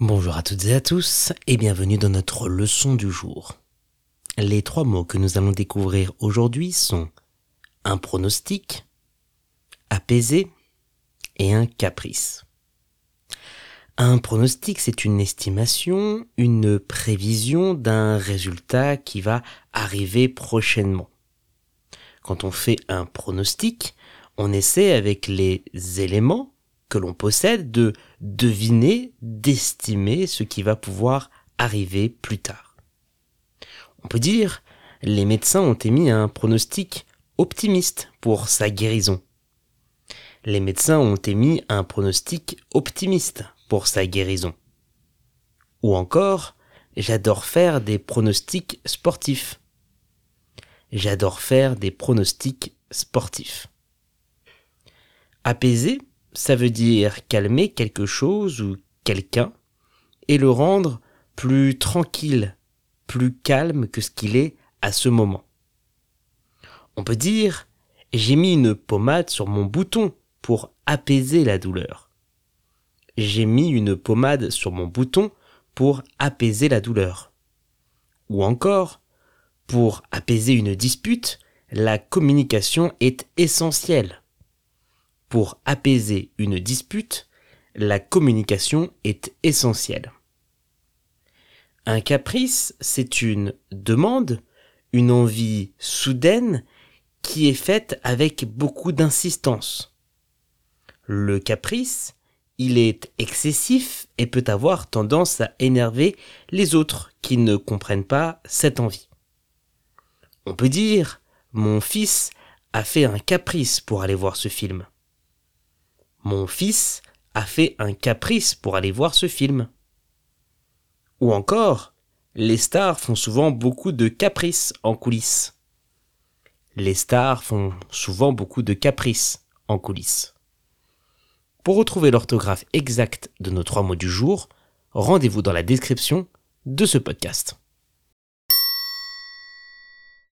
Bonjour à toutes et à tous et bienvenue dans notre leçon du jour. Les trois mots que nous allons découvrir aujourd'hui sont un pronostic, apaisé et un caprice. Un pronostic, c'est une estimation, une prévision d'un résultat qui va arriver prochainement. Quand on fait un pronostic, on essaie avec les éléments que l'on possède de deviner, d'estimer ce qui va pouvoir arriver plus tard. On peut dire, les médecins ont émis un pronostic optimiste pour sa guérison. Les médecins ont émis un pronostic optimiste pour sa guérison. Ou encore, j'adore faire des pronostics sportifs. J'adore faire des pronostics sportifs. Apaiser, ça veut dire calmer quelque chose ou quelqu'un et le rendre plus tranquille, plus calme que ce qu'il est à ce moment. On peut dire j'ai mis une pommade sur mon bouton pour apaiser la douleur. J'ai mis une pommade sur mon bouton pour apaiser la douleur. Ou encore, pour apaiser une dispute, la communication est essentielle. Pour apaiser une dispute, la communication est essentielle. Un caprice, c'est une demande, une envie soudaine qui est faite avec beaucoup d'insistance. Le caprice, il est excessif et peut avoir tendance à énerver les autres qui ne comprennent pas cette envie. On peut dire, mon fils a fait un caprice pour aller voir ce film. Mon fils a fait un caprice pour aller voir ce film. Ou encore, les stars font souvent beaucoup de caprices en coulisses. Les stars font souvent beaucoup de caprices en coulisses. Pour retrouver l'orthographe exacte de nos trois mots du jour, rendez-vous dans la description de ce podcast.